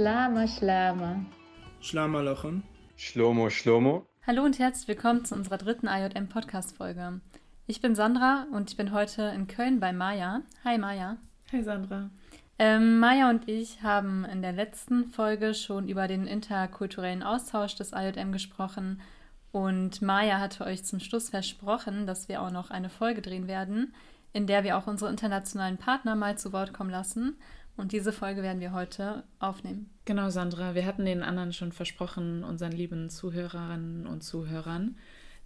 Schlama, Schlama. Schlama Lochen. Schlomo, Schlomo. Hallo und herzlich willkommen zu unserer dritten IJM Podcast Folge. Ich bin Sandra und ich bin heute in Köln bei Maja. Hi Maja. Hi Sandra. Ähm, Maja und ich haben in der letzten Folge schon über den interkulturellen Austausch des IJM gesprochen und Maja hatte euch zum Schluss versprochen, dass wir auch noch eine Folge drehen werden, in der wir auch unsere internationalen Partner mal zu Wort kommen lassen. Und diese Folge werden wir heute aufnehmen. Genau, Sandra. Wir hatten den anderen schon versprochen, unseren lieben Zuhörerinnen und Zuhörern,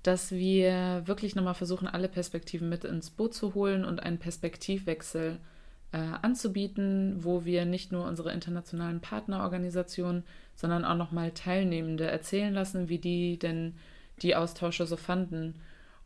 dass wir wirklich nochmal versuchen, alle Perspektiven mit ins Boot zu holen und einen Perspektivwechsel äh, anzubieten, wo wir nicht nur unsere internationalen Partnerorganisationen, sondern auch nochmal Teilnehmende erzählen lassen, wie die denn die Austausche so fanden.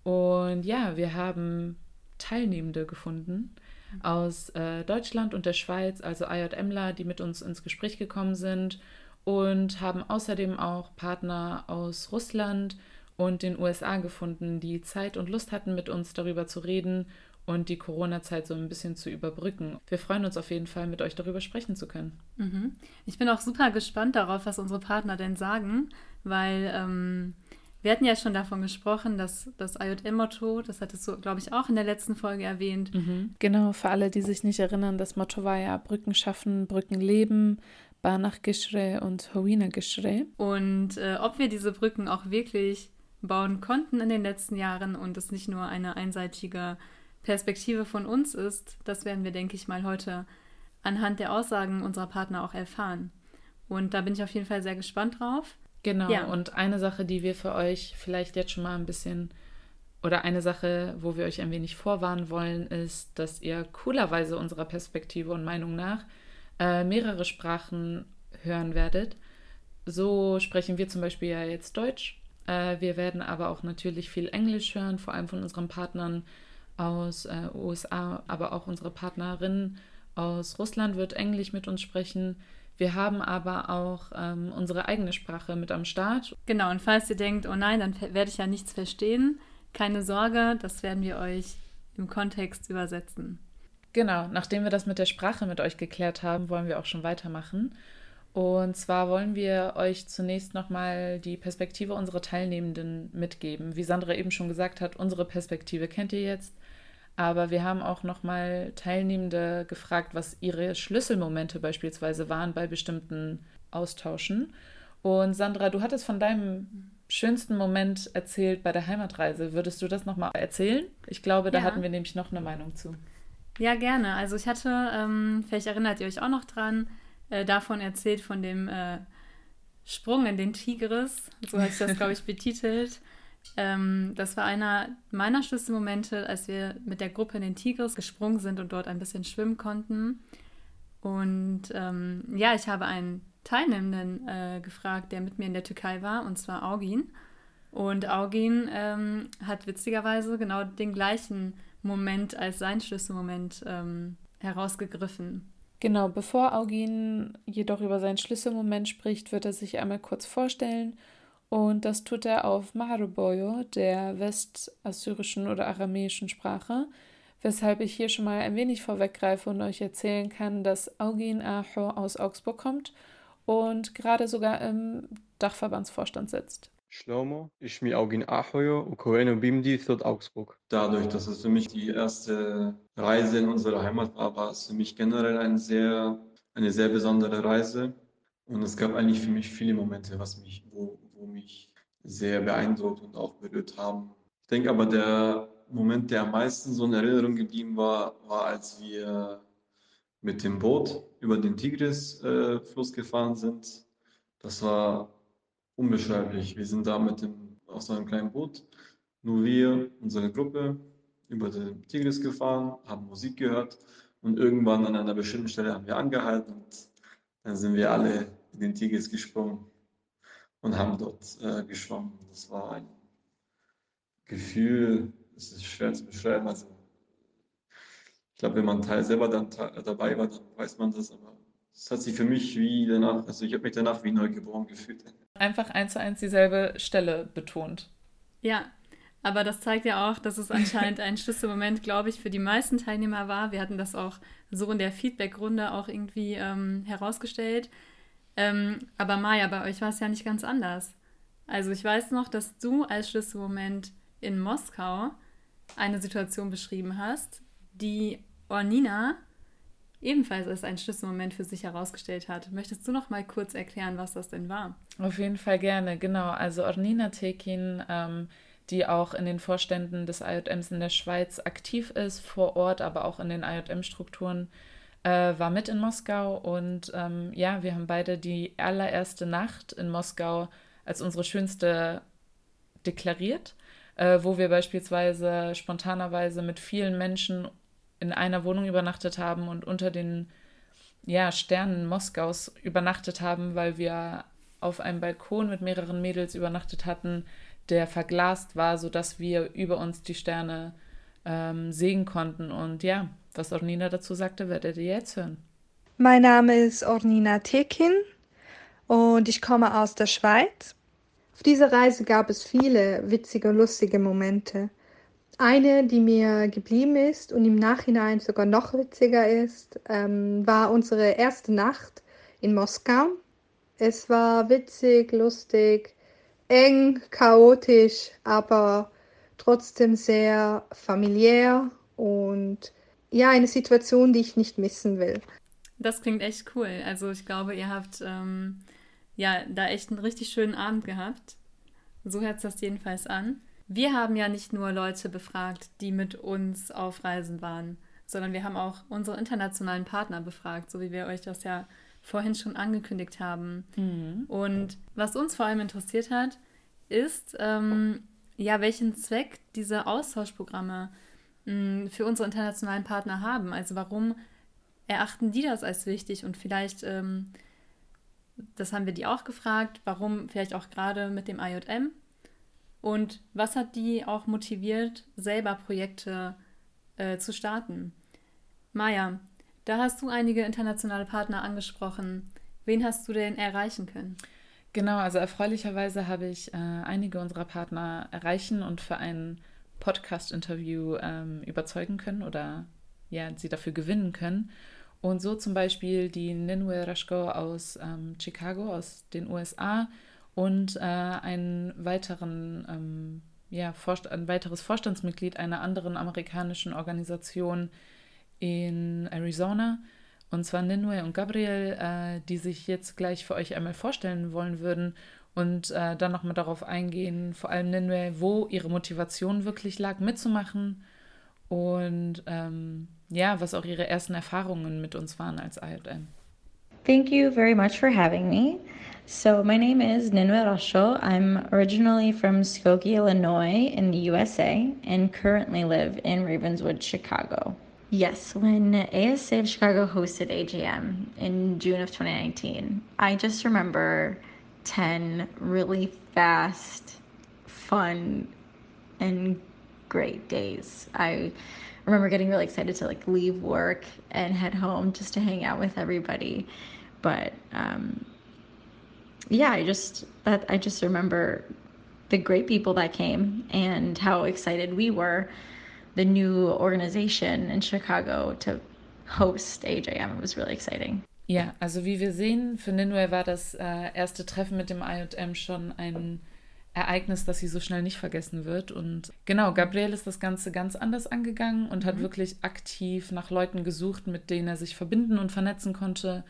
Und ja, wir haben Teilnehmende gefunden aus äh, Deutschland und der Schweiz, also IJMler, die mit uns ins Gespräch gekommen sind und haben außerdem auch Partner aus Russland und den USA gefunden, die Zeit und Lust hatten, mit uns darüber zu reden und die Corona-Zeit so ein bisschen zu überbrücken. Wir freuen uns auf jeden Fall, mit euch darüber sprechen zu können. Mhm. Ich bin auch super gespannt darauf, was unsere Partner denn sagen, weil ähm, wir hatten ja schon davon gesprochen, dass das IJM-Motto, das hattest du, glaube ich, auch in der letzten Folge erwähnt. Mhm. Genau, für alle, die sich nicht erinnern, das Motto war ja Brücken schaffen, Brücken leben, Banach Gishre und Howina Gishre. Und äh, ob wir diese Brücken auch wirklich bauen konnten in den letzten Jahren und es nicht nur eine einseitige Perspektive von uns ist, das werden wir, denke ich mal, heute anhand der Aussagen unserer Partner auch erfahren. Und da bin ich auf jeden Fall sehr gespannt drauf. Genau, ja. und eine Sache, die wir für euch vielleicht jetzt schon mal ein bisschen oder eine Sache, wo wir euch ein wenig vorwarnen wollen, ist, dass ihr coolerweise unserer Perspektive und Meinung nach äh, mehrere Sprachen hören werdet. So sprechen wir zum Beispiel ja jetzt Deutsch. Äh, wir werden aber auch natürlich viel Englisch hören, vor allem von unseren Partnern aus äh, USA, aber auch unsere Partnerin aus Russland wird Englisch mit uns sprechen. Wir haben aber auch ähm, unsere eigene Sprache mit am Start. Genau, und falls ihr denkt, oh nein, dann werde ich ja nichts verstehen, keine Sorge, das werden wir euch im Kontext übersetzen. Genau, nachdem wir das mit der Sprache mit euch geklärt haben, wollen wir auch schon weitermachen. Und zwar wollen wir euch zunächst nochmal die Perspektive unserer Teilnehmenden mitgeben. Wie Sandra eben schon gesagt hat, unsere Perspektive kennt ihr jetzt. Aber wir haben auch nochmal Teilnehmende gefragt, was ihre Schlüsselmomente beispielsweise waren bei bestimmten Austauschen. Und Sandra, du hattest von deinem schönsten Moment erzählt bei der Heimatreise. Würdest du das nochmal erzählen? Ich glaube, da ja. hatten wir nämlich noch eine Meinung zu. Ja, gerne. Also ich hatte, ähm, vielleicht erinnert ihr euch auch noch dran, äh, davon erzählt, von dem äh, Sprung in den Tigris. So hat sich das, glaube ich, betitelt. Ähm, das war einer meiner Schlüsselmomente, als wir mit der Gruppe in den Tigris gesprungen sind und dort ein bisschen schwimmen konnten. Und ähm, ja, ich habe einen Teilnehmenden äh, gefragt, der mit mir in der Türkei war, und zwar Augin. Und Augin ähm, hat witzigerweise genau den gleichen Moment als sein Schlüsselmoment ähm, herausgegriffen. Genau, bevor Augin jedoch über seinen Schlüsselmoment spricht, wird er sich einmal kurz vorstellen und das tut er auf Maharuboyo, der westassyrischen oder aramäischen Sprache, weshalb ich hier schon mal ein wenig vorweggreife und euch erzählen kann, dass Augin Aho aus Augsburg kommt und gerade sogar im Dachverbandsvorstand sitzt. Shlomo, ich mi Augin Ahoyo und Koeno Bimdi thot Augsburg. Dadurch, dass es für mich die erste Reise in unsere Heimat war, war es für mich generell eine sehr, eine sehr besondere Reise. Und es gab eigentlich für mich viele Momente, was mich, wo mich sehr beeindruckt und auch berührt haben. Ich denke aber, der Moment, der am meisten so in Erinnerung geblieben war, war, als wir mit dem Boot über den Tigris-Fluss äh, gefahren sind. Das war unbeschreiblich. Wir sind da mit dem, auf so einem kleinen Boot, nur wir, unsere Gruppe, über den Tigris gefahren, haben Musik gehört und irgendwann an einer bestimmten Stelle haben wir angehalten und dann sind wir alle in den Tigris gesprungen und haben dort äh, geschwommen. Das war ein Gefühl, es ist schwer zu beschreiben. Also, ich glaube, wenn man Teil selber dann dabei war, dann weiß man das, aber es hat sich für mich wie danach, also ich habe mich danach wie neu geboren gefühlt. Einfach eins zu eins dieselbe Stelle betont. Ja, aber das zeigt ja auch, dass es anscheinend ein Schlüsselmoment, glaube ich, für die meisten Teilnehmer war. Wir hatten das auch so in der Feedback-Runde auch irgendwie ähm, herausgestellt, Ähm, aber Maja, bei euch war es ja nicht ganz anders. Also ich weiß noch, dass du als Schlüsselmoment in Moskau eine Situation beschrieben hast, die Ornina ebenfalls als ein Schlüsselmoment für sich herausgestellt hat. Möchtest du noch mal kurz erklären, was das denn war? Auf jeden Fall gerne, genau. Also Ornina Tekin, ähm, die auch in den Vorständen des IJMs in der Schweiz aktiv ist, vor Ort, aber auch in den IJM-Strukturen, äh, war mit in Moskau. Und ähm, ja, wir haben beide die allererste Nacht in Moskau als unsere schönste deklariert, äh, wo wir beispielsweise spontanerweise mit vielen Menschen in einer Wohnung übernachtet haben und unter den ja, Sternen Moskaus übernachtet haben, weil wir auf einem Balkon mit mehreren Mädels übernachtet hatten, der verglast war, sodass wir über uns die Sterne ähm, sehen konnten. Und ja, was Ornina dazu sagte, werdet ihr jetzt hören. Mein Name ist Ornina Tekin und ich komme aus der Schweiz. Auf dieser Reise gab es viele witzige, lustige Momente. Eine, die mir geblieben ist und im Nachhinein sogar noch witziger ist, ähm, war unsere erste Nacht in Moskau. Es war witzig, lustig, eng, chaotisch, aber trotzdem sehr familiär und ja, eine Situation, die ich nicht missen will. Das klingt echt cool. Also ich glaube, ihr habt ähm, ja da echt einen richtig schönen Abend gehabt. So hört es das jedenfalls an. Wir haben ja nicht nur Leute befragt, die mit uns auf Reisen waren, sondern wir haben auch unsere internationalen Partner befragt, so wie wir euch das ja vorhin schon angekündigt haben. Mhm. Und was uns vor allem interessiert hat, ist, ähm, ja, welchen Zweck diese Austauschprogramme mh, für unsere internationalen Partner haben. Also warum erachten die das als wichtig und vielleicht, ähm, das haben wir die auch gefragt, warum vielleicht auch gerade mit dem IJM und was hat die auch motiviert, selber Projekte äh, zu starten? Maja, da hast du einige internationale Partner angesprochen. Wen hast du denn erreichen können? Genau, also erfreulicherweise habe ich äh, einige unserer Partner erreichen und für ein Podcast-Interview ähm, überzeugen können oder ja, sie dafür gewinnen können. Und so zum Beispiel die Ninwe Rashko aus ähm, Chicago, aus den USA, und äh, einen weiteren, ähm, ja, ein weiteres Vorstandsmitglied einer anderen amerikanischen Organisation in Arizona, und zwar Ninue und Gabriel, äh, die sich jetzt gleich für euch einmal vorstellen wollen würden und äh, dann nochmal darauf eingehen, vor allem Ninue, wo ihre Motivation wirklich lag, mitzumachen und ähm, ja, was auch ihre ersten Erfahrungen mit uns waren als IJM. Thank you very much for having me. So, my name is Ninwe Rasho. I'm originally from Skokie, Illinois, in the USA, and currently live in Ravenswood, Chicago. Yes, when ASA of Chicago hosted AJM in June of 2019, I just remember 10 really fast, fun, and great days. I remember getting really excited to like leave work and head home just to hang out with everybody. But um, yeah, I just that I just remember the great people that came and how excited we were, the new organization in Chicago to host AJM. It was really exciting. Ja, also wie wir sehen, für Ninue war das äh, erste Treffen mit dem IM schon ein Ereignis, das sie so schnell nicht vergessen wird. Und genau, Gabriel ist das Ganze ganz anders angegangen und mhm. hat wirklich aktiv nach Leuten gesucht, mit denen er sich verbinden und vernetzen konnte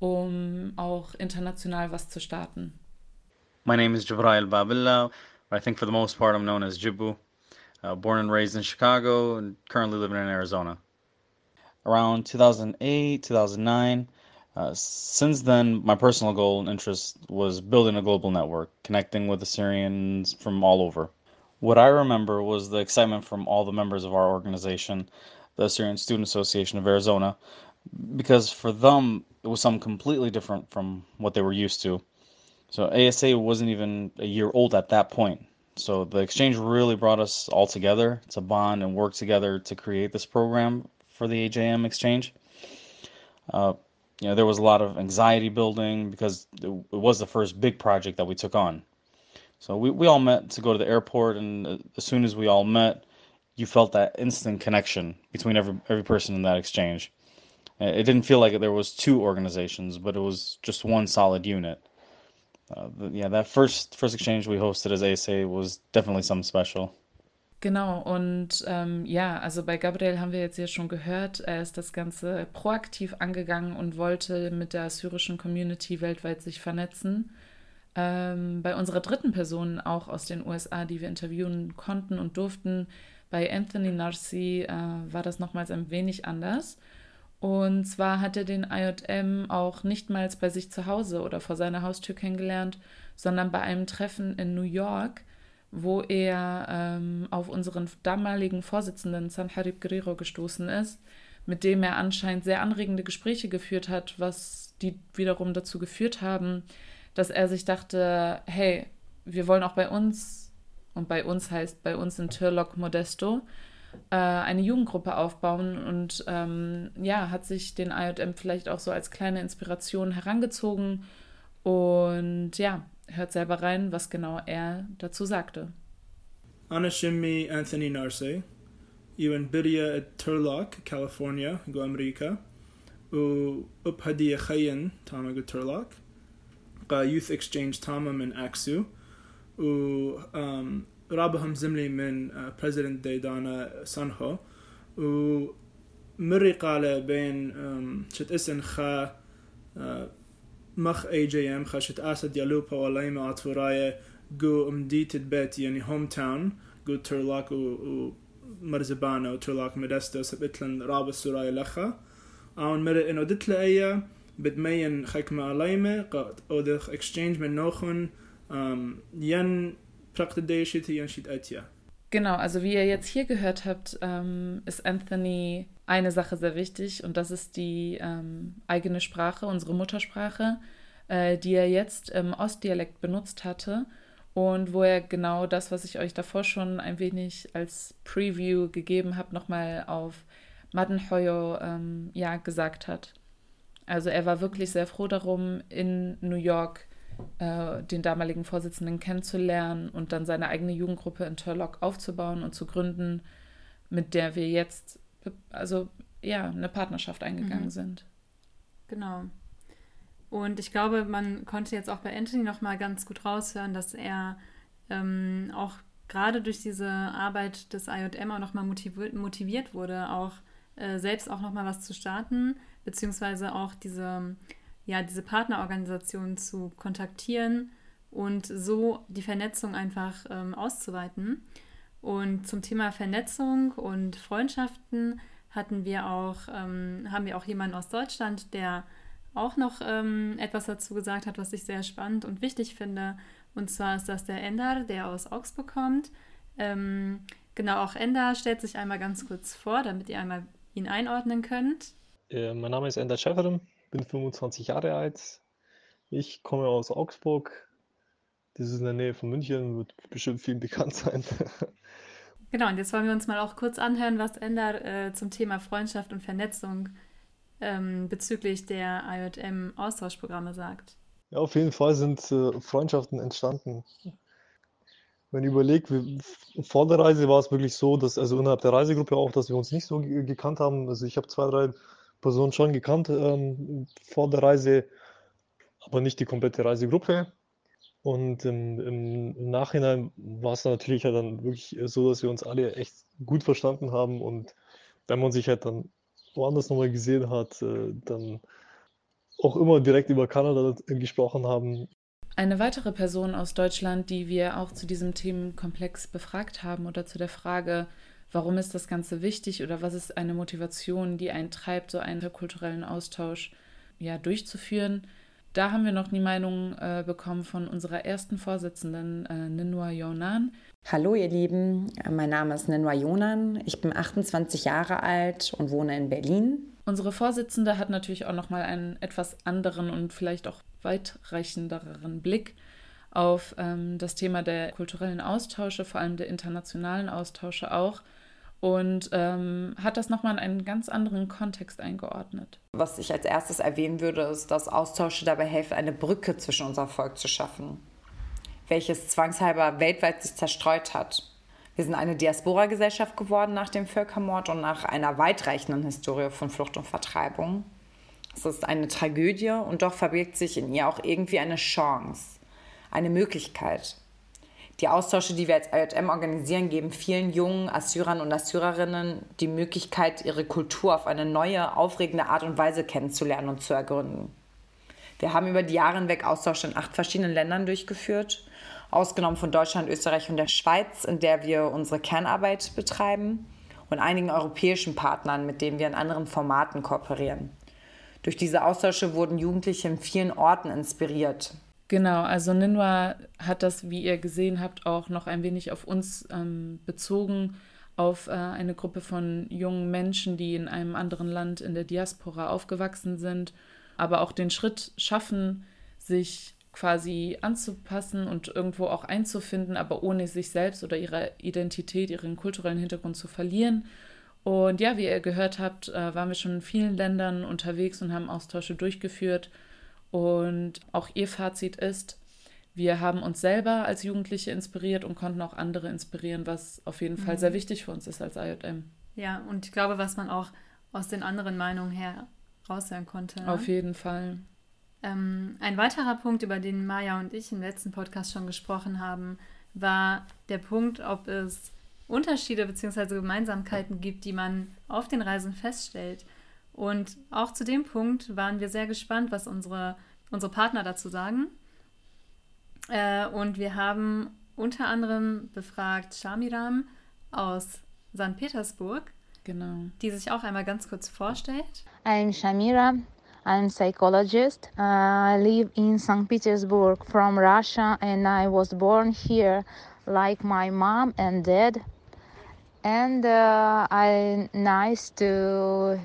um auch international was zu starten. My name is Jibrail Babilla. I think for the most part I'm known as Jibu. Uh, born and raised in Chicago and currently living in Arizona. Around 2008, 2009, uh, since then, my personal goal and interest was building a global network, connecting with Assyrians from all over. What I remember was the excitement from all the members of our organization, the Assyrian Student Association of Arizona, because for them it was something completely different from what they were used to. So ASA wasn't even a year old at that point. So the exchange really brought us all together to bond and work together to create this program for the AJM exchange. Uh, you know, there was a lot of anxiety building because it, it, was the first big project that we took on. So we, we all met to go to the airport, and uh, as soon as we all met, you felt that instant connection between every every person in that exchange It didn't feel like there was two organizations, but it was just one solid unit. Uh, yeah, that first first exchange we hosted as ASA was definitely something special. Genau, und ähm, ja, also bei Gabriel haben wir jetzt ja schon gehört, er ist das Ganze proaktiv angegangen und wollte mit der syrischen Community weltweit sich vernetzen. Ähm, bei unserer dritten Person, auch aus den USA, die wir interviewen konnten und durften, bei Anthony Narsi, äh, war das nochmals ein wenig anders. Und zwar hat er den IJM auch nicht mal bei sich zu Hause oder vor seiner Haustür kennengelernt, sondern bei einem Treffen in New York wo er ähm, auf unseren damaligen Vorsitzenden Sanharib Guerrero gestoßen ist, mit dem er anscheinend sehr anregende Gespräche geführt hat, was die wiederum dazu geführt haben, dass er sich dachte, hey, wir wollen auch bei uns, und bei uns heißt bei uns in Turlock Modesto, äh, eine Jugendgruppe aufbauen und ähm, ja, hat sich den IJM vielleicht auch so als kleine Inspiration herangezogen und ja, hört selber rein, was genau er dazu sagte. Ana Shimmi Anthony Narse, Iwan Bidia at Turlock, California, go America, u Uphadia Khayan, Tama go Turlock, قا Youth Exchange Tama من أكسو و um, رابهم زملي من uh, President دانا سانهو و مري قال بين um, شت اسن خا uh, مخ اي جي ام خشت اسد يالوبا ولايما اطفرايا جو امديت بيت يعني هوم تاون جو ترلاك و مرزبانا وترلاك مدستو سبتلن رابع سورايا لخا اون مر انو دتلا ايا بدمين خكما الايمة قد اودخ اكسشينج من نوخن ين praktisch ين شيت اتيا Genau, also wie ihr jetzt hier gehört habt, ähm, ist Anthony eine Sache sehr wichtig und das ist die ähm, eigene Sprache, unsere Muttersprache, äh, die er jetzt im Ostdialekt benutzt hatte und wo er genau das, was ich euch davor schon ein wenig als Preview gegeben habe, nochmal auf Madenhoyo ähm, ja, gesagt hat. Also er war wirklich sehr froh darum, in New York äh, den damaligen Vorsitzenden kennenzulernen und dann seine eigene Jugendgruppe in Turlock aufzubauen und zu gründen, mit der wir jetzt also ja eine Partnerschaft eingegangen mhm. sind. Genau. Und ich glaube, man konnte jetzt auch bei Anthony noch mal ganz gut raushören, dass er ähm, auch gerade durch diese Arbeit des IJM auch noch mal motiviert, motiviert wurde, auch äh, selbst auch noch mal was zu starten, beziehungsweise auch diese ja, diese Partnerorganisation zu kontaktieren und so die Vernetzung einfach ähm, auszuweiten. Und zum Thema Vernetzung und Freundschaften hatten wir auch, ähm, haben wir auch jemanden aus Deutschland, der auch noch ähm, etwas dazu gesagt hat, was ich sehr spannend und wichtig finde. Und zwar ist das der Ender, der aus Augsburg kommt. Ähm, genau, auch Ender stellt sich einmal ganz kurz vor, damit ihr einmal ihn einordnen könnt. Äh, mein Name ist Ender Schäferin, bin 25 Jahre alt. Ich komme aus Augsburg. Das ist in der Nähe von München, wird bestimmt vielen bekannt sein. genau, und jetzt wollen wir uns mal auch kurz anhören, was Ender äh, zum Thema Freundschaft und Vernetzung ähm, bezüglich der IJM-Austauschprogramme sagt. Ja, auf jeden Fall sind äh, Freundschaften entstanden. Wenn ich überlege, vor der Reise war es wirklich so, dass, also innerhalb der Reisegruppe auch, dass wir uns nicht so gekannt haben. Also ich habe zwei, drei Person schon gekannt ähm, vor der Reise, aber nicht die komplette Reisegruppe. Und im, im Nachhinein war es natürlich halt dann wirklich so, dass wir uns alle echt gut verstanden haben. Und wenn man sich halt dann woanders nochmal gesehen hat, äh, dann auch immer direkt über Kanada gesprochen haben. Eine weitere Person aus Deutschland, die wir auch zu diesem Themenkomplex befragt haben oder zu der Frage, warum ist das Ganze wichtig oder was ist eine Motivation, die einen treibt, so einen kulturellen Austausch ja, durchzuführen. Da haben wir noch die Meinung äh, bekommen von unserer ersten Vorsitzenden, äh, Ninwa Yonan. Hallo ihr Lieben, mein Name ist Ninwa Yonan. Ich bin 28 Jahre alt und wohne in Berlin. Unsere Vorsitzende hat natürlich auch noch mal einen etwas anderen und vielleicht auch weitreichenderen Blick auf ähm, das Thema der kulturellen Austausche, vor allem der internationalen Austausche auch und ähm, hat das nochmal in einen ganz anderen Kontext eingeordnet. Was ich als erstes erwähnen würde, ist, dass Austausche dabei helfen, eine Brücke zwischen unser Volk zu schaffen, welches zwangshalber weltweit sich zerstreut hat. Wir sind eine Diaspora-Gesellschaft geworden nach dem Völkermord und nach einer weitreichenden Historie von Flucht und Vertreibung. Es ist eine Tragödie und doch verbirgt sich in ihr auch irgendwie eine Chance, eine Möglichkeit. Die Austausche, die wir als IJM organisieren, geben vielen jungen Assyrern und Assyrerinnen die Möglichkeit, ihre Kultur auf eine neue, aufregende Art und Weise kennenzulernen und zu ergründen. Wir haben über die Jahre hinweg Austausch in acht verschiedenen Ländern durchgeführt, ausgenommen von Deutschland, Österreich und der Schweiz, in der wir unsere Kernarbeit betreiben, und einigen europäischen Partnern, mit denen wir in anderen Formaten kooperieren. Durch diese Austausche wurden Jugendliche in vielen Orten inspiriert. Genau, also Ninwa hat das, wie ihr gesehen habt, auch noch ein wenig auf uns ähm, bezogen, auf äh, eine Gruppe von jungen Menschen, die in einem anderen Land in der Diaspora aufgewachsen sind, aber auch den Schritt schaffen, sich quasi anzupassen und irgendwo auch einzufinden, aber ohne sich selbst oder ihre Identität, ihren kulturellen Hintergrund zu verlieren. Und ja, wie ihr gehört habt, äh, waren wir schon in vielen Ländern unterwegs und haben Austausche durchgeführt. Und auch ihr Fazit ist, wir haben uns selber als Jugendliche inspiriert und konnten auch andere inspirieren, was auf jeden Fall mhm. sehr wichtig für uns ist als IJM. Ja, und ich glaube, was man auch aus den anderen Meinungen her raushören konnte. Ne? Auf jeden Fall. Ähm, ein weiterer Punkt, über den Maya und ich im letzten Podcast schon gesprochen haben, war der Punkt, ob es Unterschiede bzw. Gemeinsamkeiten gibt, die man auf den Reisen feststellt. Und auch zu dem Punkt waren wir sehr gespannt, was unsere, unsere Partner dazu sagen. Äh, und wir haben unter anderem befragt Shamiram aus St. Petersburg, genau. die sich auch einmal ganz kurz vorstellt. I'm Shamira. I'm a psychologist. Uh, I live in St. Petersburg from Russia and I was born here like my mom and dad. And uh, I nice to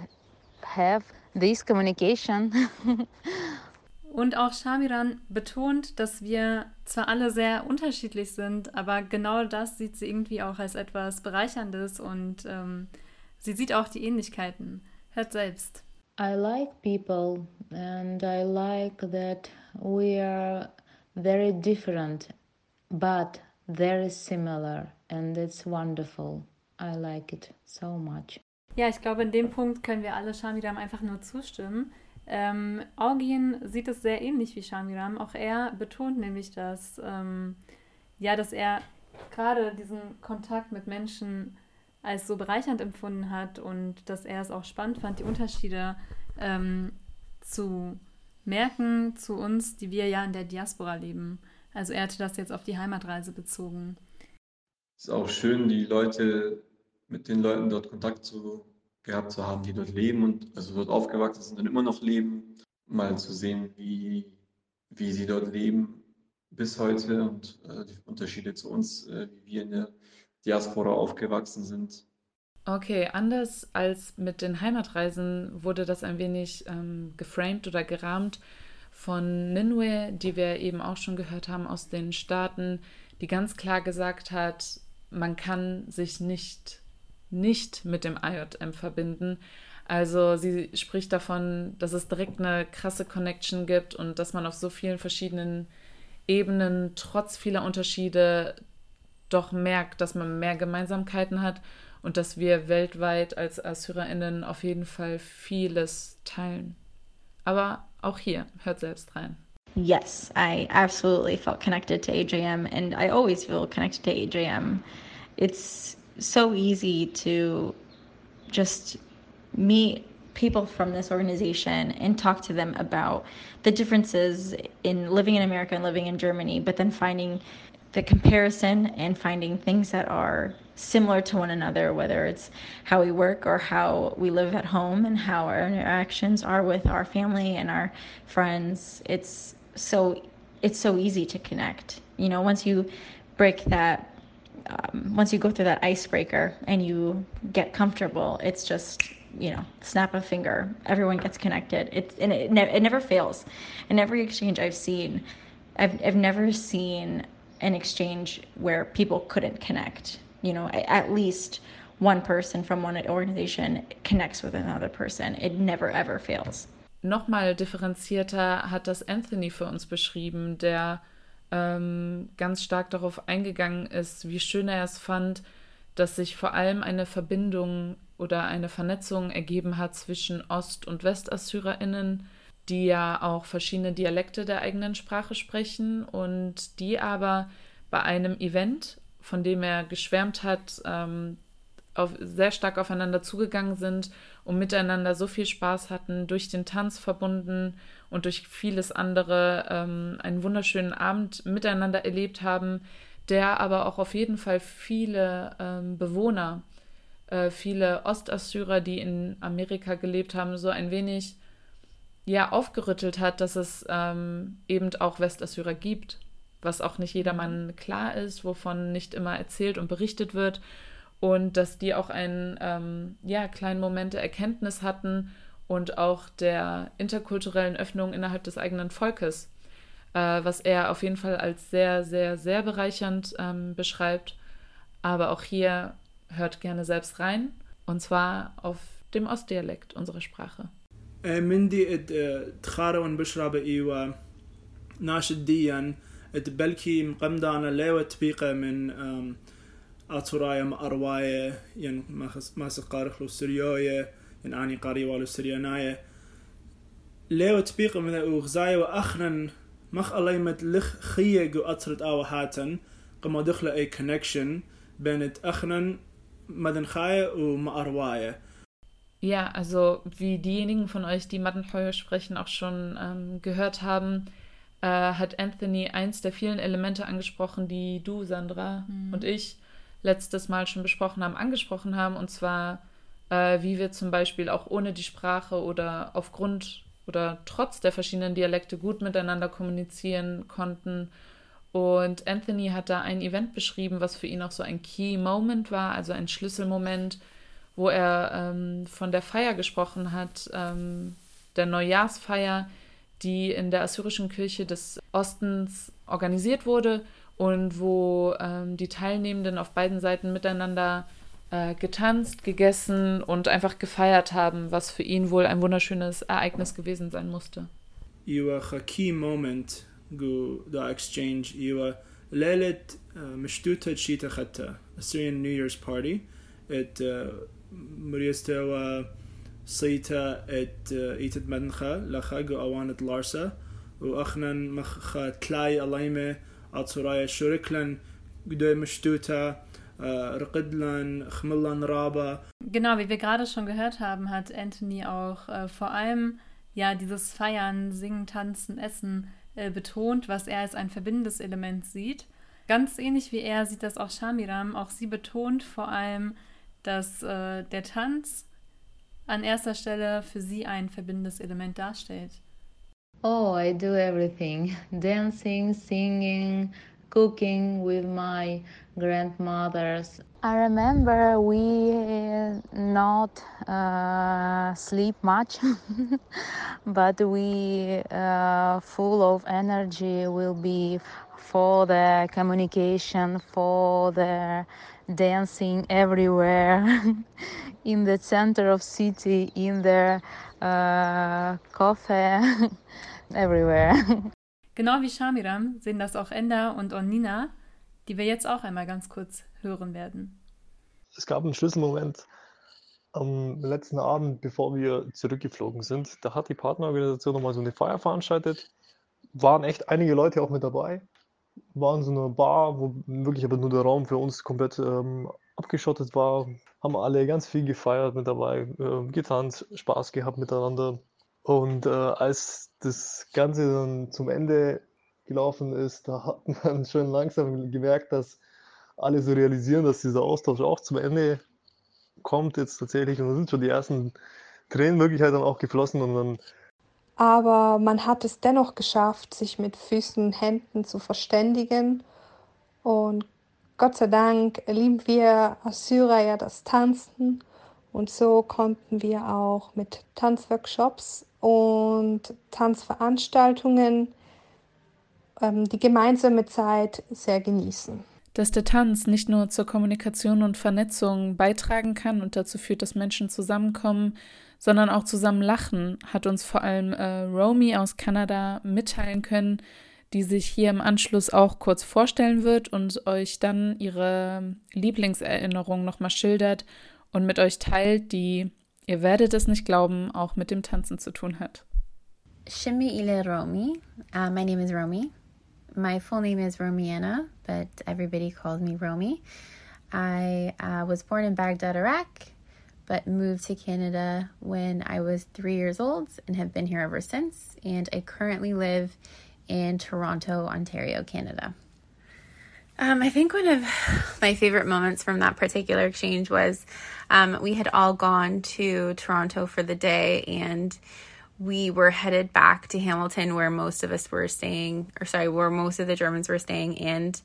have this communication. Und auch Shamiran betont, dass wir zwar alle sehr unterschiedlich sind, aber genau das sieht sie irgendwie auch als etwas Bereicherndes und ähm, sie sieht auch die Ähnlichkeiten. Hört selbst. I like people and I like that we are very different but very similar and it's wonderful. I like it so much. Ja, ich glaube, in dem Punkt können wir alle Shamiram einfach nur zustimmen. Ähm, Augien sieht es sehr ähnlich wie Shamiram. Auch er betont nämlich, dass, ähm, ja, dass er gerade diesen Kontakt mit Menschen als so bereichernd empfunden hat und dass er es auch spannend fand, die Unterschiede ähm, zu merken zu uns, die wir ja in der Diaspora leben. Also er hatte das jetzt auf die Heimatreise bezogen. Es ist auch schön, die Leute mit den Leuten dort Kontakt zu, gehabt zu haben, die dort leben und also dort aufgewachsen sind und immer noch leben, mal zu sehen, wie, wie sie dort leben bis heute und äh, die Unterschiede zu uns, äh, wie wir in der Diaspora aufgewachsen sind. Okay, anders als mit den Heimatreisen wurde das ein wenig ähm, geframed oder gerahmt von Ninwe, die wir eben auch schon gehört haben aus den Staaten, die ganz klar gesagt hat, man kann sich nicht nicht mit dem IJM verbinden. Also sie spricht davon, dass es direkt eine krasse Connection gibt und dass man auf so vielen verschiedenen Ebenen trotz vieler Unterschiede doch merkt, dass man mehr Gemeinsamkeiten hat und dass wir weltweit als AssyrerInnen auf jeden Fall vieles teilen. Aber auch hier, hört selbst rein. Yes, I absolutely felt connected to AJM and I always feel connected to AJM. It's so easy to just meet people from this organization and talk to them about the differences in living in America and living in Germany, but then finding the comparison and finding things that are similar to one another, whether it's how we work or how we live at home and how our interactions are with our family and our friends. It's so it's so easy to connect. You know, once you break that um, once you go through that icebreaker and you get comfortable, it's just you know snap a finger. Everyone gets connected. It's and it, ne- it never fails. In every exchange I've seen, I've I've never seen an exchange where people couldn't connect. You know, at least one person from one organization connects with another person. It never ever fails. Nochmal differenzierter hat das Anthony für uns beschrieben, der ähm, ganz stark darauf eingegangen ist, wie schön er es fand, dass sich vor allem eine Verbindung oder eine Vernetzung ergeben hat zwischen Ost- und Westassyrerinnen, die ja auch verschiedene Dialekte der eigenen Sprache sprechen und die aber bei einem Event, von dem er geschwärmt hat, ähm, auf, sehr stark aufeinander zugegangen sind und miteinander so viel Spaß hatten, durch den Tanz verbunden und durch vieles andere ähm, einen wunderschönen Abend miteinander erlebt haben, der aber auch auf jeden Fall viele ähm, Bewohner, äh, viele Ostassyrer, die in Amerika gelebt haben, so ein wenig ja aufgerüttelt hat, dass es ähm, eben auch Westassyrer gibt, was auch nicht jedermann klar ist, wovon nicht immer erzählt und berichtet wird und dass die auch einen ähm, ja, kleinen Moment der Erkenntnis hatten und auch der interkulturellen Öffnung innerhalb des eigenen Volkes, äh, was er auf jeden Fall als sehr, sehr, sehr bereichernd ähm, beschreibt. Aber auch hier hört gerne selbst rein, und zwar auf dem Ostdialekt unserer Sprache. من دي تخارون بشرب إيوا ناشد ديا بلكي مقمدانا ليوة تبيقة من أطرايا مأرواية ين ماس قارخ لو سريوية ين أني قاري والو سرياناية ليوة تبيقة من وغزاية وأخرا مخ الله يمت لخ خية جو أطرت أو هاتن قما دخل أي كونكشن بين أخرا مدن خاية ومأرواية Ja, also wie diejenigen von euch, die Mattenheuer sprechen, auch schon ähm, gehört haben, äh, hat Anthony eins der vielen Elemente angesprochen, die du, Sandra mhm. und ich letztes Mal schon besprochen haben, angesprochen haben, und zwar, äh, wie wir zum Beispiel auch ohne die Sprache oder aufgrund oder trotz der verschiedenen Dialekte gut miteinander kommunizieren konnten. Und Anthony hat da ein Event beschrieben, was für ihn auch so ein Key Moment war, also ein Schlüsselmoment, wo er ähm, von der Feier gesprochen hat, ähm, der Neujahrsfeier, die in der assyrischen Kirche des Ostens organisiert wurde und wo ähm, die Teilnehmenden auf beiden Seiten miteinander äh, getanzt, gegessen und einfach gefeiert haben, was für ihn wohl ein wunderschönes Ereignis gewesen sein musste. Iwa key moment go the exchange iwa lelet مشتوتة شيتا ختا Assyrian New Year's Party it مريستا صيتا ات ايتت مدنخا لخا جو اوانت لارسا واخنا مخا تلاي الايمه اتصرايا شركلن قدو مشتوتا äh, Rqidlan, Chmillan Raba. Genau, wie wir gerade schon gehört haben, hat Anthony auch äh, vor allem ja dieses Feiern, Singen, Tanzen, Essen äh, betont, was er als ein verbindendes Element sieht. Ganz ähnlich wie er sieht das auch Shamiram. Auch sie betont vor allem, dass äh, der Tanz an erster Stelle für sie ein verbindendes Element darstellt. Oh, I do everything. Dancing, singing, cooking with my grandmothers. I remember we not uh, sleep much, but we uh, full of energy will be for the communication, for the dancing everywhere in the center of city, in the uh, cafe, everywhere. Genau wie Shamiram sehen das auch Enda und Onina, die wir jetzt auch einmal ganz kurz hören werden. Es gab einen Schlüsselmoment am letzten Abend, bevor wir zurückgeflogen sind. Da hat die Partnerorganisation nochmal so eine Feier veranstaltet. Waren echt einige Leute auch mit dabei war in so einer Bar, wo wirklich aber nur der Raum für uns komplett ähm, abgeschottet war. Haben alle ganz viel gefeiert mit dabei, äh, getanzt, Spaß gehabt miteinander. Und äh, als das Ganze dann zum Ende gelaufen ist, da hat man schon langsam gemerkt, dass alle so realisieren, dass dieser Austausch auch zum Ende kommt jetzt tatsächlich. Und da sind schon die ersten Tränen wirklich halt dann auch geflossen und dann aber man hat es dennoch geschafft, sich mit Füßen und Händen zu verständigen. Und Gott sei Dank lieben wir Assyrer ja das Tanzen. Und so konnten wir auch mit Tanzworkshops und Tanzveranstaltungen ähm, die gemeinsame Zeit sehr genießen. Dass der Tanz nicht nur zur Kommunikation und Vernetzung beitragen kann und dazu führt, dass Menschen zusammenkommen, sondern auch zusammen lachen, hat uns vor allem äh, Romy aus Kanada mitteilen können, die sich hier im Anschluss auch kurz vorstellen wird und euch dann ihre Lieblingserinnerung nochmal schildert und mit euch teilt, die, ihr werdet es nicht glauben, auch mit dem Tanzen zu tun hat. Shimi ile Romi. Uh, my name is Romy. My full name is Romiana, but everybody calls me Romy. I uh, was born in Baghdad, Iraq, but moved to Canada when I was three years old and have been here ever since. And I currently live in Toronto, Ontario, Canada. Um, I think one of my favorite moments from that particular exchange was um, we had all gone to Toronto for the day and we were headed back to Hamilton where most of us were staying, or sorry, where most of the Germans were staying. And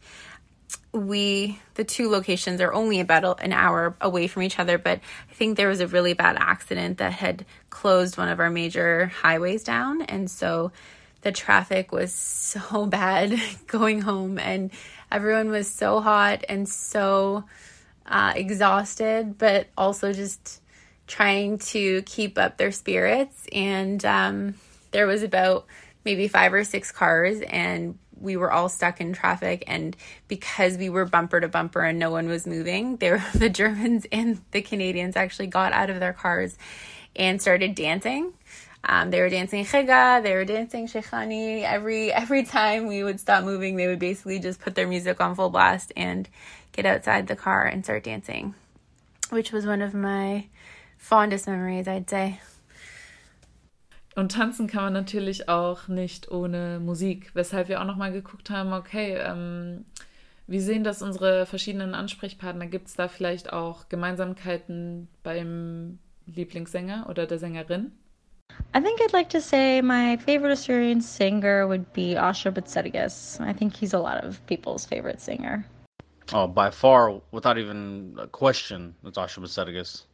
we, the two locations are only about an hour away from each other, but I think there was a really bad accident that had closed one of our major highways down. And so the traffic was so bad going home, and everyone was so hot and so uh, exhausted, but also just trying to keep up their spirits. And um, there was about maybe five or six cars, and we were all stuck in traffic. And because we were bumper to bumper and no one was moving, there the Germans and the Canadians actually got out of their cars and started dancing. Um, they were dancing chiga, they were dancing sheikhani. Every every time we would stop moving, they would basically just put their music on full blast and get outside the car and start dancing, which was one of my fondest memories, I'd say. Und tanzen kann man natürlich auch nicht ohne Musik, weshalb wir auch nochmal geguckt haben, okay, ähm, wie sehen das unsere verschiedenen Ansprechpartner? Gibt es da vielleicht auch Gemeinsamkeiten beim Lieblingssänger oder der Sängerin? I think I'd like to say my favorite Assyrian singer would be Asha Batsedigas. I think he's a lot of people's favorite singer. Oh, by far, without even a question, it's Asha Batsedigas.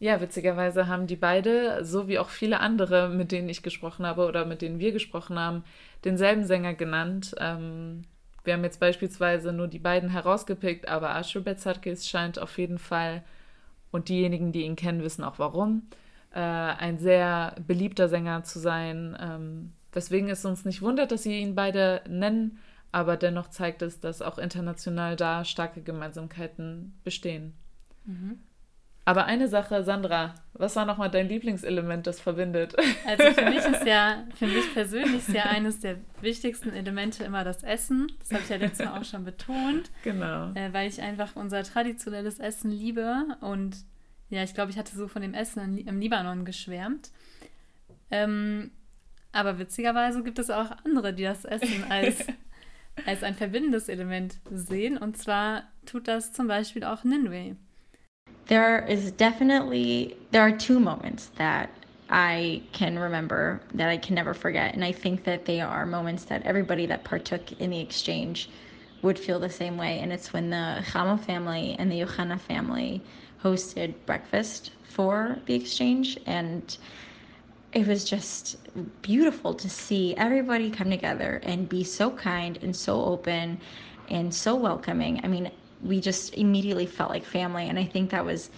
Ja, witzigerweise haben die beide, so wie auch viele andere, mit denen ich gesprochen habe oder mit denen wir gesprochen haben, denselben Sänger genannt. Ähm, wir haben jetzt beispielsweise nur die beiden herausgepickt, aber Ashur Betzarkis scheint auf jeden Fall, und diejenigen, die ihn kennen, wissen auch warum, äh, ein sehr beliebter Sänger zu sein. Ähm, weswegen es uns nicht wundert, dass sie ihn beide nennen, aber dennoch zeigt es, dass auch international da starke Gemeinsamkeiten bestehen. Mhm. Aber eine Sache, Sandra, was war nochmal dein Lieblingselement, das verbindet? Also für mich ist ja, für mich persönlich ist ja eines der wichtigsten Elemente immer das Essen. Das habe ich ja letztes Mal auch schon betont. Genau. Äh, weil ich einfach unser traditionelles Essen liebe und ja, ich glaube, ich hatte so von dem Essen im Libanon geschwärmt. Ähm, aber witzigerweise gibt es auch andere, die das Essen als, als ein verbindendes Element sehen. Und zwar tut das zum Beispiel auch Ninway. There is definitely, there are two moments that I can remember that I can never forget. And I think that they are moments that everybody that partook in the exchange would feel the same way. And it's when the Chama family and the Yochana family hosted breakfast for the exchange and it was just beautiful to see everybody come together and be so kind and so open and so welcoming. I mean, we just immediately felt like family. And I think that was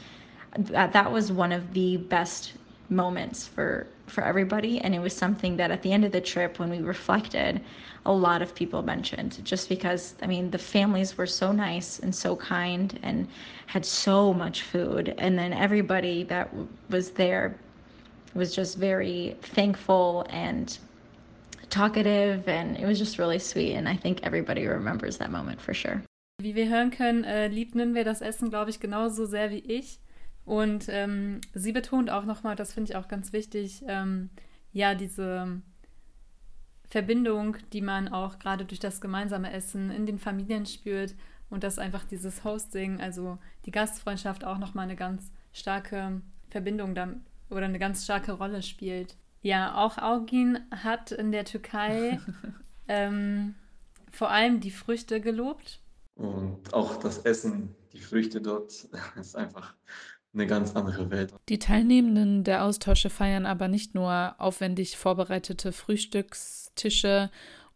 that that was one of the best moments for for everybody. And it was something that at the end of the trip when we reflected a lot of people mentioned just because i mean the families were so nice and so kind and had so much food. And then everybody that w- was there was just very thankful and talkative. And it was just really sweet. And i think everybody remembers that moment for sure Wie wir hören können, äh, liebt Ninwe das Essen, glaube ich, genauso sehr wie ich. Und ähm, sie betont auch nochmal, das finde ich auch ganz wichtig, ähm, ja, diese Verbindung, die man auch gerade durch das gemeinsame Essen in den Familien spürt und dass einfach dieses Hosting, also die Gastfreundschaft auch nochmal eine ganz starke Verbindung da, oder eine ganz starke Rolle spielt. Ja, auch Augin hat in der Türkei ähm, vor allem die Früchte gelobt. Und auch das Essen, die Früchte dort, ist einfach eine ganz andere Welt. Die Teilnehmenden der Austausche feiern aber nicht nur aufwendig vorbereitete Frühstückstische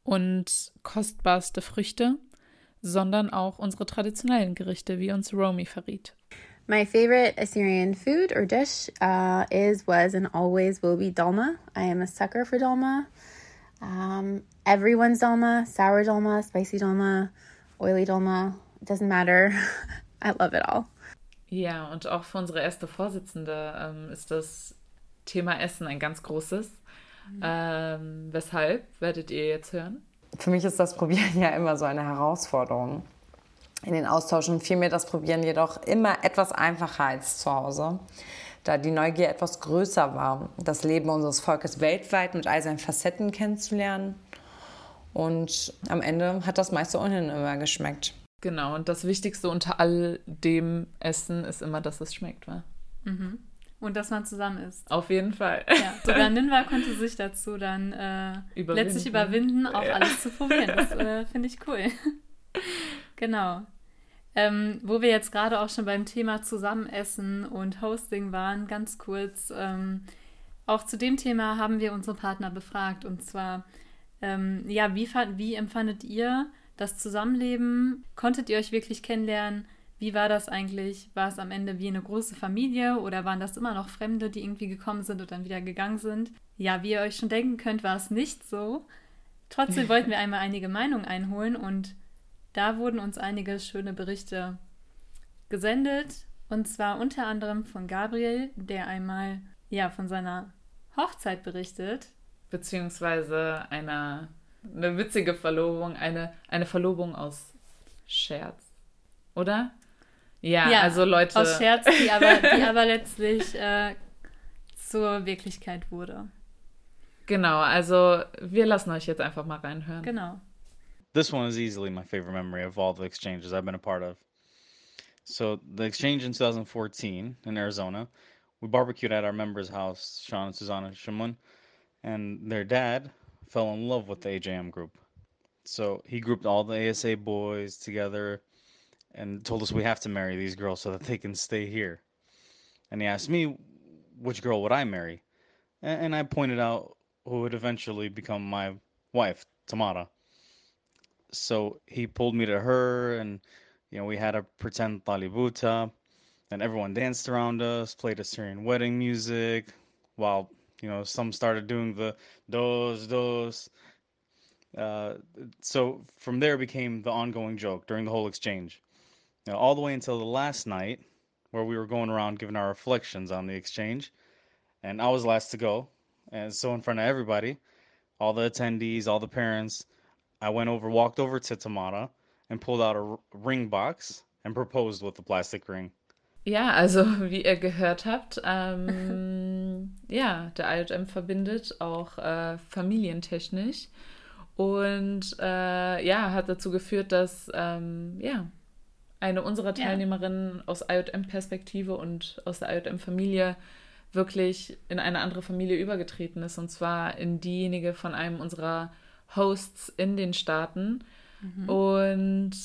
und kostbarste Früchte, sondern auch unsere traditionellen Gerichte, wie uns Romy verriet. My favorite Assyrian food or dish uh, is, was, and always will be dolma. I am a sucker for dolma. Um, everyone's dolma sour dolma, spicy dolma, oily dolma. It doesn't matter. I love it all. Ja, und auch für unsere erste Vorsitzende ähm, ist das Thema Essen ein ganz großes. Mhm. Ähm, weshalb werdet ihr jetzt hören? Für mich ist das Probieren ja immer so eine Herausforderung in den Austausch und fiel mir das Probieren jedoch immer etwas einfacher als zu Hause, da die Neugier etwas größer war, das Leben unseres Volkes weltweit mit all seinen Facetten kennenzulernen. Und am Ende hat das meiste ohnehin immer geschmeckt. Genau, und das Wichtigste unter all dem Essen ist immer, dass es schmeckt, wa? Mhm. Und dass man zusammen isst. Auf jeden Fall. Ja, sogar Ninva konnte sich dazu dann äh, überwinden. letztlich überwinden, auch ja. alles zu probieren. Das äh, finde ich cool. genau. Ähm, wo wir jetzt gerade auch schon beim Thema Zusammenessen und Hosting waren, ganz kurz. Ähm, auch zu dem Thema haben wir unsere Partner befragt. Und zwar, ähm, ja, wie, wie empfandet ihr das Zusammenleben? Konntet ihr euch wirklich kennenlernen? Wie war das eigentlich? War es am Ende wie eine große Familie oder waren das immer noch Fremde, die irgendwie gekommen sind und dann wieder gegangen sind? Ja, wie ihr euch schon denken könnt, war es nicht so. Trotzdem wollten wir einmal einige Meinungen einholen und da wurden uns einige schöne Berichte gesendet. Und zwar unter anderem von Gabriel, der einmal ja von seiner Hochzeit berichtet. Beziehungsweise einer eine witzige Verlobung, eine, eine Verlobung aus Scherz. Oder? Ja, ja, also Leute. Aus Scherz, die aber, die aber letztlich äh, zur Wirklichkeit wurde. Genau, also wir lassen euch jetzt einfach mal reinhören. Genau. This one is easily my favorite memory of all the exchanges I've been a part of. So, the exchange in 2014 in Arizona, we barbecued at our member's house, Sean and Susanna Shamun, and their dad fell in love with the AJM group. So, he grouped all the ASA boys together and told us we have to marry these girls so that they can stay here. And he asked me, which girl would I marry? And I pointed out who would eventually become my wife, Tamara. So he pulled me to her, and you know we had a pretend talibuta, and everyone danced around us, played Assyrian wedding music, while you know some started doing the dos dos. Uh, so from there became the ongoing joke during the whole exchange know, all the way until the last night where we were going around giving our reflections on the exchange. And I was last to go. And so, in front of everybody, all the attendees, all the parents, I went over, walked over to Tamara and pulled out a ring box and proposed with the plastic ring. Ja, also wie ihr gehört habt, ähm, ja, der IJM verbindet auch äh, familientechnisch und äh, ja, hat dazu geführt, dass ähm, ja, eine unserer Teilnehmerinnen ja. aus IJM-Perspektive und aus der IJM-Familie wirklich in eine andere Familie übergetreten ist. Und zwar in diejenige von einem unserer Hosts in den Staaten. Mhm. Und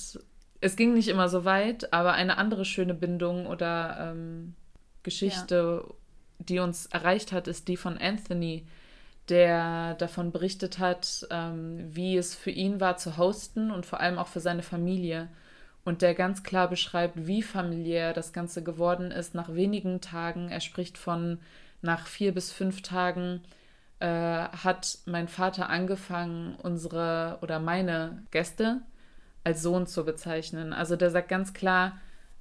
es ging nicht immer so weit, aber eine andere schöne Bindung oder ähm, Geschichte, ja. Die uns erreicht hat, ist die von Anthony, der davon berichtet hat, ähm, wie es für ihn war zu hosten und vor allem auch für seine Familie und der ganz klar beschreibt, wie familiär das Ganze geworden ist nach wenigen Tagen. Er spricht von nach vier bis fünf Tagen äh, hat mein Vater angefangen, unsere oder meine Gäste als Sohn zu bezeichnen. Also der sagt ganz klar,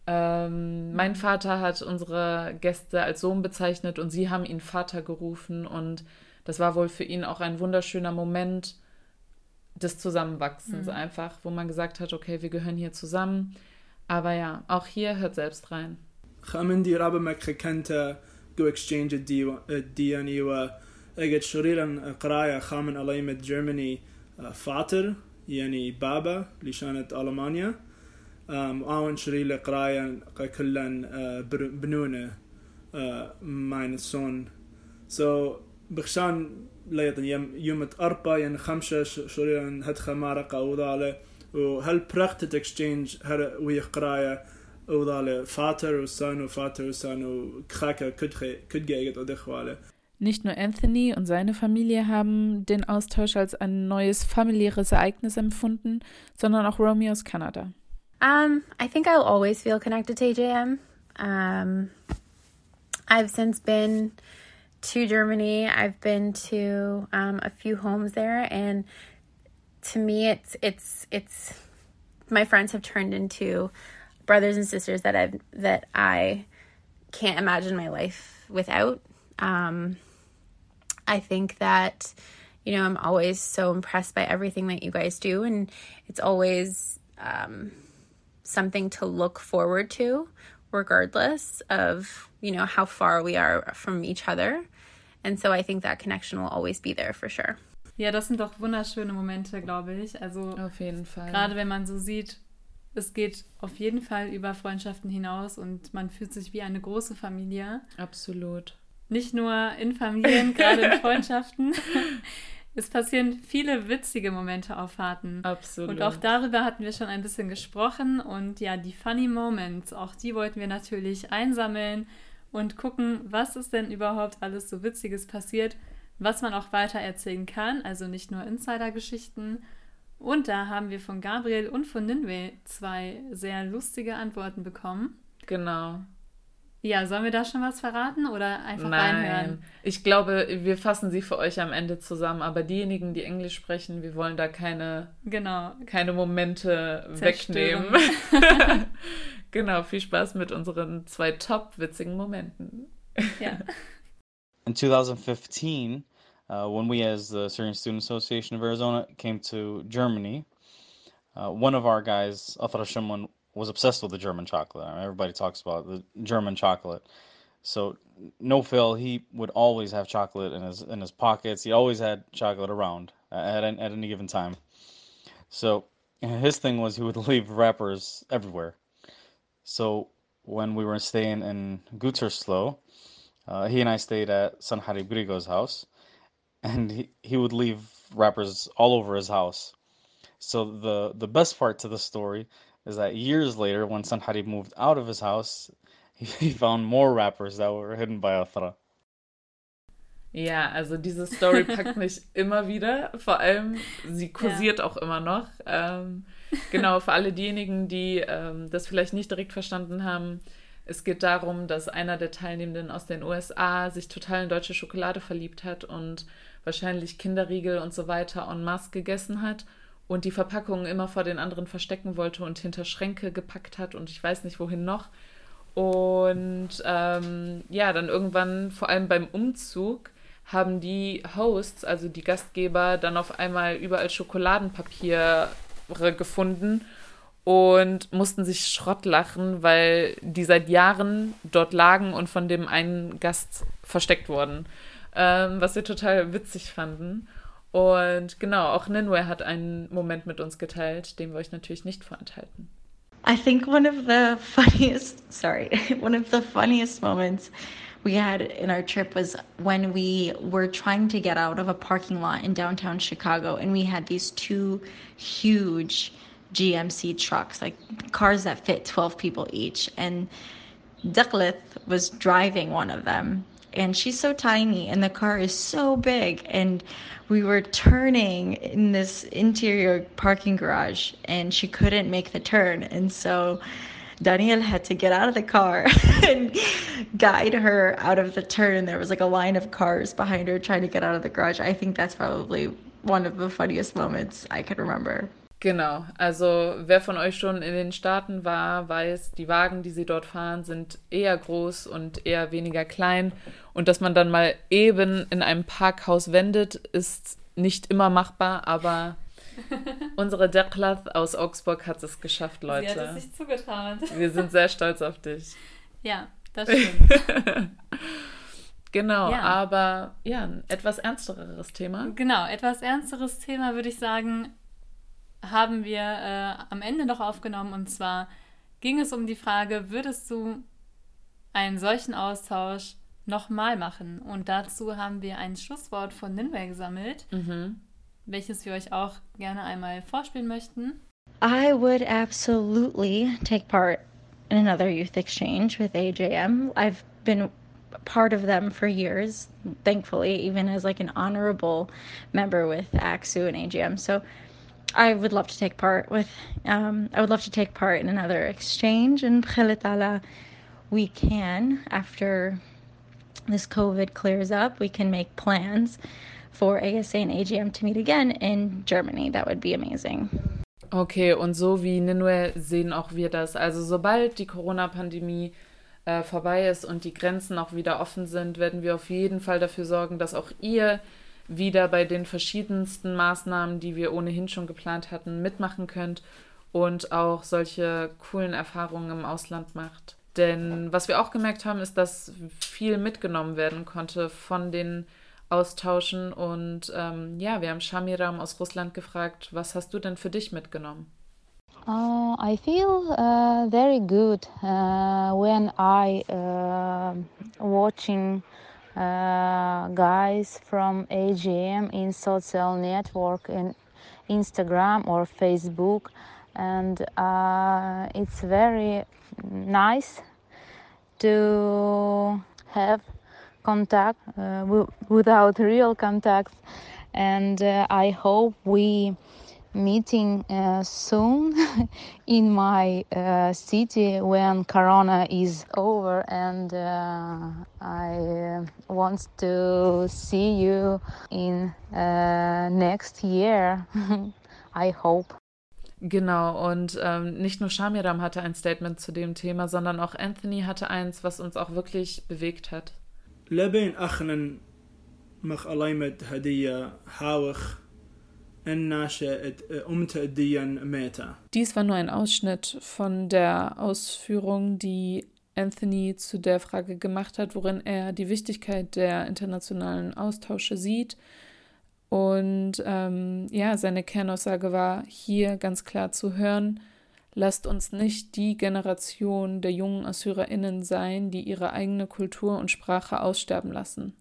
ähm, mein Vater hat unsere Gäste als Sohn bezeichnet und sie haben ihn Vater gerufen und das war wohl für ihn auch ein wunderschöner Moment, des Zusammenwachsens mhm. einfach, wo man gesagt hat, okay, wir gehören hier zusammen. Aber ja, auch hier hört selbst rein. خمندي رابع مكركنتا جو اكسشينج الدياني و اجت شريرا قراية خامن عليمة جيرماني فاتر يعني بابا لشانة ألمانيا وآون شريلة قراية كلن بنونة ماين السون سو بخشان ليطن يم يومت أربا ين خمسة شوريان هدخل مارقة وذالة وهل براكتت اكسشينج هر ويخ قراية وذالة فاتر وسان وفاتر وسان وكخاكا كدجيجت ودخوالة Nicht nur Anthony und seine Familie haben den Austausch als ein neues familiäres Ereignis empfunden, sondern auch Romy aus Kanada. Um, I think I'll always feel connected to AJM. Um, I've since been to Germany. I've been to um, a few homes there, and to me, it's it's it's my friends have turned into brothers and sisters that I've that I can't imagine my life without. Um, I think that you know I'm always so impressed by everything that you guys do, and it's always um, something to look forward to, regardless of you know how far we are from each other. And so I think that connection will always be there for sure. Ja, das sind doch wunderschöne Momente, glaube ich. Also auf jeden Fall. Gerade wenn man so sieht, es geht auf jeden Fall über Freundschaften hinaus und man fühlt sich wie eine große Familie. Absolut. Nicht nur in Familien, gerade in Freundschaften. Es passieren viele witzige Momente auf Fahrten. Absolut. Und auch darüber hatten wir schon ein bisschen gesprochen. Und ja, die Funny Moments, auch die wollten wir natürlich einsammeln und gucken, was ist denn überhaupt alles so Witziges passiert, was man auch weiter erzählen kann. Also nicht nur Insider-Geschichten. Und da haben wir von Gabriel und von Ninwe zwei sehr lustige Antworten bekommen. Genau. Ja, sollen wir da schon was verraten oder einfach Nein. reinhören? Ich glaube, wir fassen sie für euch am Ende zusammen, aber diejenigen, die Englisch sprechen, wir wollen da keine, genau. keine Momente Zerstören. wegnehmen. genau, viel Spaß mit unseren zwei top witzigen Momenten. Ja. In 2015, uh, when we, as the Syrian Student Association of Arizona, came to Germany, uh, one of our guys, Athra Shimon, was obsessed with the German chocolate. I mean, everybody talks about the German chocolate. So, no fail, he would always have chocolate in his in his pockets. He always had chocolate around at at, any given time. So, his thing was he would leave wrappers everywhere. So, when we were staying in Gütersloh, uh, he and I stayed at San Harib Grigo's house, and he, he would leave wrappers all over his house. So the the best part to the story is that years later, when San Harib moved out of his house, he, found more wrappers that were hidden by Athra. Ja, also diese Story packt mich immer wieder. Vor allem, sie kursiert ja. auch immer noch. Ähm, genau, für alle diejenigen, die ähm, das vielleicht nicht direkt verstanden haben, es geht darum, dass einer der Teilnehmenden aus den USA sich total in deutsche Schokolade verliebt hat und wahrscheinlich Kinderriegel und so weiter en masse gegessen hat und die Verpackungen immer vor den anderen verstecken wollte und hinter Schränke gepackt hat und ich weiß nicht wohin noch. Und ähm, ja, dann irgendwann, vor allem beim Umzug, haben die Hosts, also die Gastgeber, dann auf einmal überall Schokoladenpapiere gefunden und mussten sich Schrott lachen, weil die seit Jahren dort lagen und von dem einen Gast versteckt wurden. Ähm, was wir total witzig fanden. Und genau, auch Ninwe hat einen Moment mit uns geteilt, den wir euch natürlich nicht vorenthalten. I think one of the funniest, sorry, one of the funniest moments we had in our trip was when we were trying to get out of a parking lot in downtown Chicago and we had these two huge GMC trucks, like cars that fit 12 people each. And Ducklith was driving one of them. And she's so tiny, and the car is so big. And we were turning in this interior parking garage, and she couldn't make the turn. And so Daniel had to get out of the car and guide her out of the turn. And there was like a line of cars behind her trying to get out of the garage. I think that's probably one of the funniest moments I can remember. Genau, also wer von euch schon in den Staaten war, weiß, die Wagen, die sie dort fahren, sind eher groß und eher weniger klein. Und dass man dann mal eben in einem Parkhaus wendet, ist nicht immer machbar, aber unsere Deklath aus Augsburg hat es geschafft, Leute. Sie hat es sich zugetraut. Wir sind sehr stolz auf dich. Ja, das stimmt. genau, Ja. aber ja, ein etwas ernstereres Thema. Genau, etwas ernsteres Thema würde ich sagen, haben wir äh, am Ende noch aufgenommen. Und zwar ging es um die Frage, würdest du einen solchen Austausch nochmal machen? Und dazu haben wir ein Schlusswort von Ninway gesammelt, Mhm. welches wir euch auch gerne einmal vorspielen möchten. I would absolutely take part in another youth exchange with AJM. I've been part of them for years, thankfully, even as like an honorable member with AXU and AGM. So I would love to take part with, um, I would love to take part in another exchange. And Ta'ala, we can, after this COVID clears up, we can make plans. for ASA and AGM to meet again in Germany. That would be amazing. Okay, und so wie Ninue sehen auch wir das. Also sobald die Corona-Pandemie äh, vorbei ist und die Grenzen auch wieder offen sind, werden wir auf jeden Fall dafür sorgen, dass auch ihr wieder bei den verschiedensten Maßnahmen, die wir ohnehin schon geplant hatten, mitmachen könnt und auch solche coolen Erfahrungen im Ausland macht. Denn was wir auch gemerkt haben, ist, dass viel mitgenommen werden konnte von den Austauschen. Und ähm, ja, wir haben Shamiram aus Russland gefragt, was hast du denn für dich mitgenommen? Uh, I feel uh, very good uh, when I uh, watching guys from AGM in social network in Instagram or Facebook, and uh, it's very nice to have contact uh, without real contacts and uh, i hope we meeting uh, soon in my uh, city when corona is over and uh, i want to see you in uh, next year i hope Genau, und ähm, nicht nur Shamiram hatte ein Statement zu dem Thema, sondern auch Anthony hatte eins, was uns auch wirklich bewegt hat. لبين أخنا مخ ألايمد هدية حاوخ dies war nur ein Ausschnitt von der Ausführung, die Anthony zu der Frage gemacht hat, worin er die Wichtigkeit der internationalen Austausche sieht. Und ähm, ja, seine Kernaussage war hier ganz klar zu hören, lasst uns nicht die Generation der jungen Assyrerinnen sein, die ihre eigene Kultur und Sprache aussterben lassen.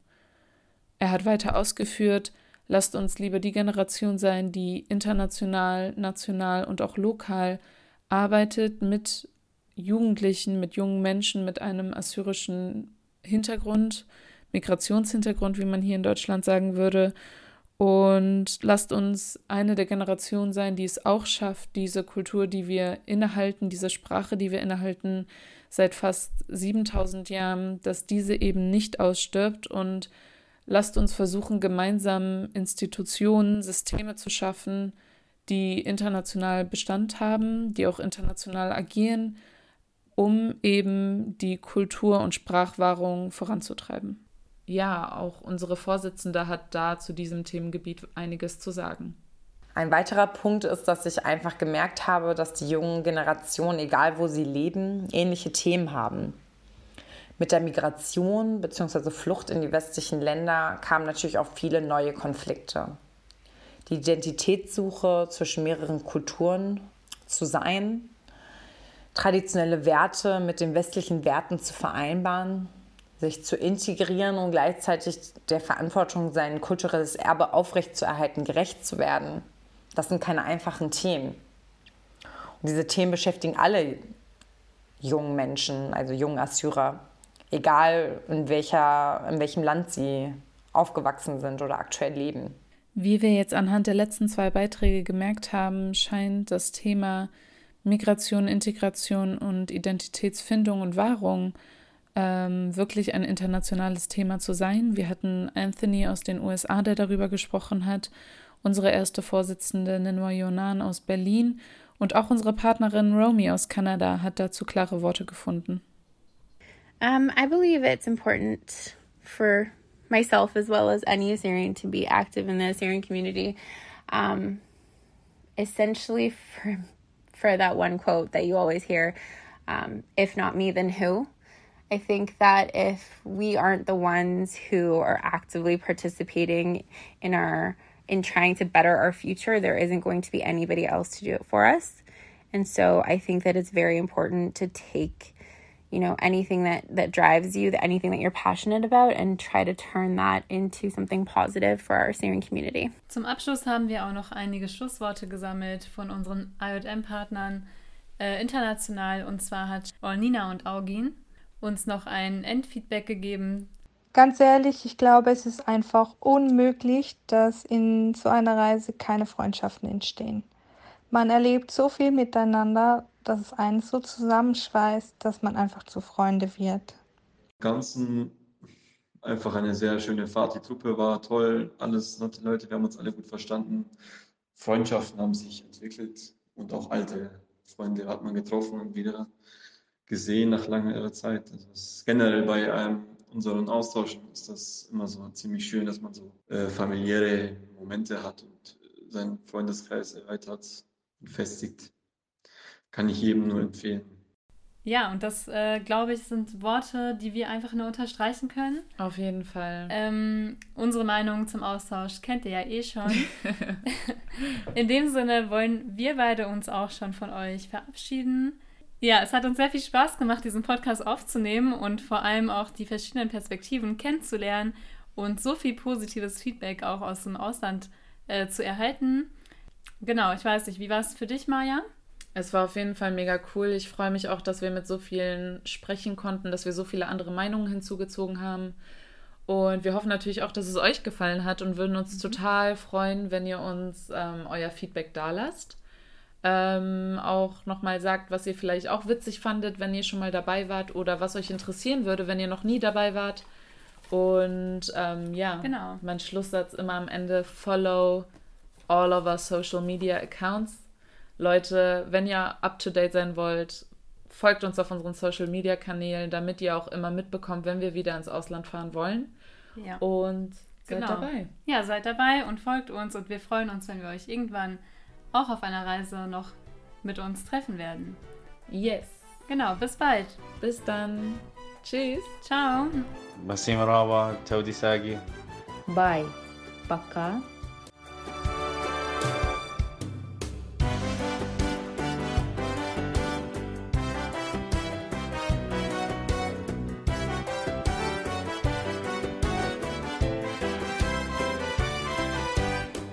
Er hat weiter ausgeführt, lasst uns lieber die Generation sein, die international, national und auch lokal arbeitet mit Jugendlichen, mit jungen Menschen mit einem assyrischen Hintergrund, Migrationshintergrund, wie man hier in Deutschland sagen würde, und lasst uns eine der Generationen sein, die es auch schafft, diese Kultur, die wir innehalten, diese Sprache, die wir innehalten seit fast 7000 Jahren, dass diese eben nicht ausstirbt. Und lasst uns versuchen, gemeinsam Institutionen, Systeme zu schaffen, die international Bestand haben, die auch international agieren, um eben die Kultur- und Sprachwahrung voranzutreiben ja, auch unsere Vorsitzende hat da zu diesem Themengebiet einiges zu sagen. Ein weiterer Punkt ist, dass ich einfach gemerkt habe, dass die jungen Generationen, egal wo sie leben, ähnliche Themen haben. Mit der Migration bzw. Flucht in die westlichen Länder kamen natürlich auch viele neue Konflikte. Die Identitätssuche zwischen mehreren Kulturen zu sein, traditionelle Werte mit den westlichen Werten zu vereinbaren, sich zu integrieren und gleichzeitig der Verantwortung, sein kulturelles Erbe aufrechtzuerhalten, gerecht zu werden. Das sind keine einfachen Themen. Und diese Themen beschäftigen alle jungen Menschen, also jungen Assyrer, egal in, welcher, in welchem Land sie aufgewachsen sind oder aktuell leben. Wie wir jetzt anhand der letzten zwei Beiträge gemerkt haben, scheint das Thema Migration, Integration und Identitätsfindung und Wahrung ähm, wirklich ein internationales Thema zu sein. Wir hatten Anthony aus den USA, der darüber gesprochen hat, unsere erste Vorsitzende Nenwa Yonan aus Berlin und auch unsere Partnerin Romy aus Kanada hat dazu klare Worte gefunden. Um, I believe it's important for myself as well as any Assyrian to be active in the Assyrian community. Um, essentially, for for that one quote that you always hear, um, "If not me, then who?" I think that if we aren't the ones who are actively participating in our in trying to better our future, there isn't going to be anybody else to do it for us. And so I think that it's very important to take you know anything that that drives you that anything that you're passionate about and try to turn that into something positive for our Syrian community. Zum Abschluss haben wir auch noch einige Schlussworte gesammelt von unseren IOM Partnern äh, international und zwar hat Nina und Augin uns noch ein Endfeedback gegeben. Ganz ehrlich, ich glaube, es ist einfach unmöglich, dass in so einer Reise keine Freundschaften entstehen. Man erlebt so viel miteinander, dass es einen so zusammenschweißt, dass man einfach zu Freunde wird. Ganzen einfach eine sehr schöne Fahrt. Die Truppe war toll, alles nette Leute, wir haben uns alle gut verstanden. Freundschaften haben sich entwickelt und auch alte Freunde hat man getroffen und wieder gesehen nach langer Zeit. Also generell bei einem unseren Austauschen ist das immer so ziemlich schön, dass man so äh, familiäre Momente hat und seinen Freundeskreis erweitert festigt. Kann ich jedem nur empfehlen. Ja, und das, äh, glaube ich, sind Worte, die wir einfach nur unterstreichen können. Auf jeden Fall. Ähm, unsere Meinung zum Austausch kennt ihr ja eh schon. In dem Sinne wollen wir beide uns auch schon von euch verabschieden. Ja, es hat uns sehr viel Spaß gemacht, diesen Podcast aufzunehmen und vor allem auch die verschiedenen Perspektiven kennenzulernen und so viel positives Feedback auch aus dem Ausland äh, zu erhalten. Genau, ich weiß nicht, wie war es für dich, Maja? Es war auf jeden Fall mega cool. Ich freue mich auch, dass wir mit so vielen sprechen konnten, dass wir so viele andere Meinungen hinzugezogen haben. Und wir hoffen natürlich auch, dass es euch gefallen hat und würden uns mhm. total freuen, wenn ihr uns ähm, euer Feedback dalasst. Ähm, auch nochmal sagt, was ihr vielleicht auch witzig fandet, wenn ihr schon mal dabei wart oder was euch interessieren würde, wenn ihr noch nie dabei wart. Und ähm, ja, genau. mein Schlusssatz immer am Ende: Follow all of our social media accounts. Leute, wenn ihr up to date sein wollt, folgt uns auf unseren Social Media Kanälen, damit ihr auch immer mitbekommt, wenn wir wieder ins Ausland fahren wollen. Ja. Und seid genau. dabei. Ja, seid dabei und folgt uns und wir freuen uns, wenn wir euch irgendwann auch auf einer Reise noch mit uns treffen werden. Yes. Genau, bis bald. Bis dann. Tschüss. Ciao. Basim Rawa, Taudi Sagi. Bye. Paka.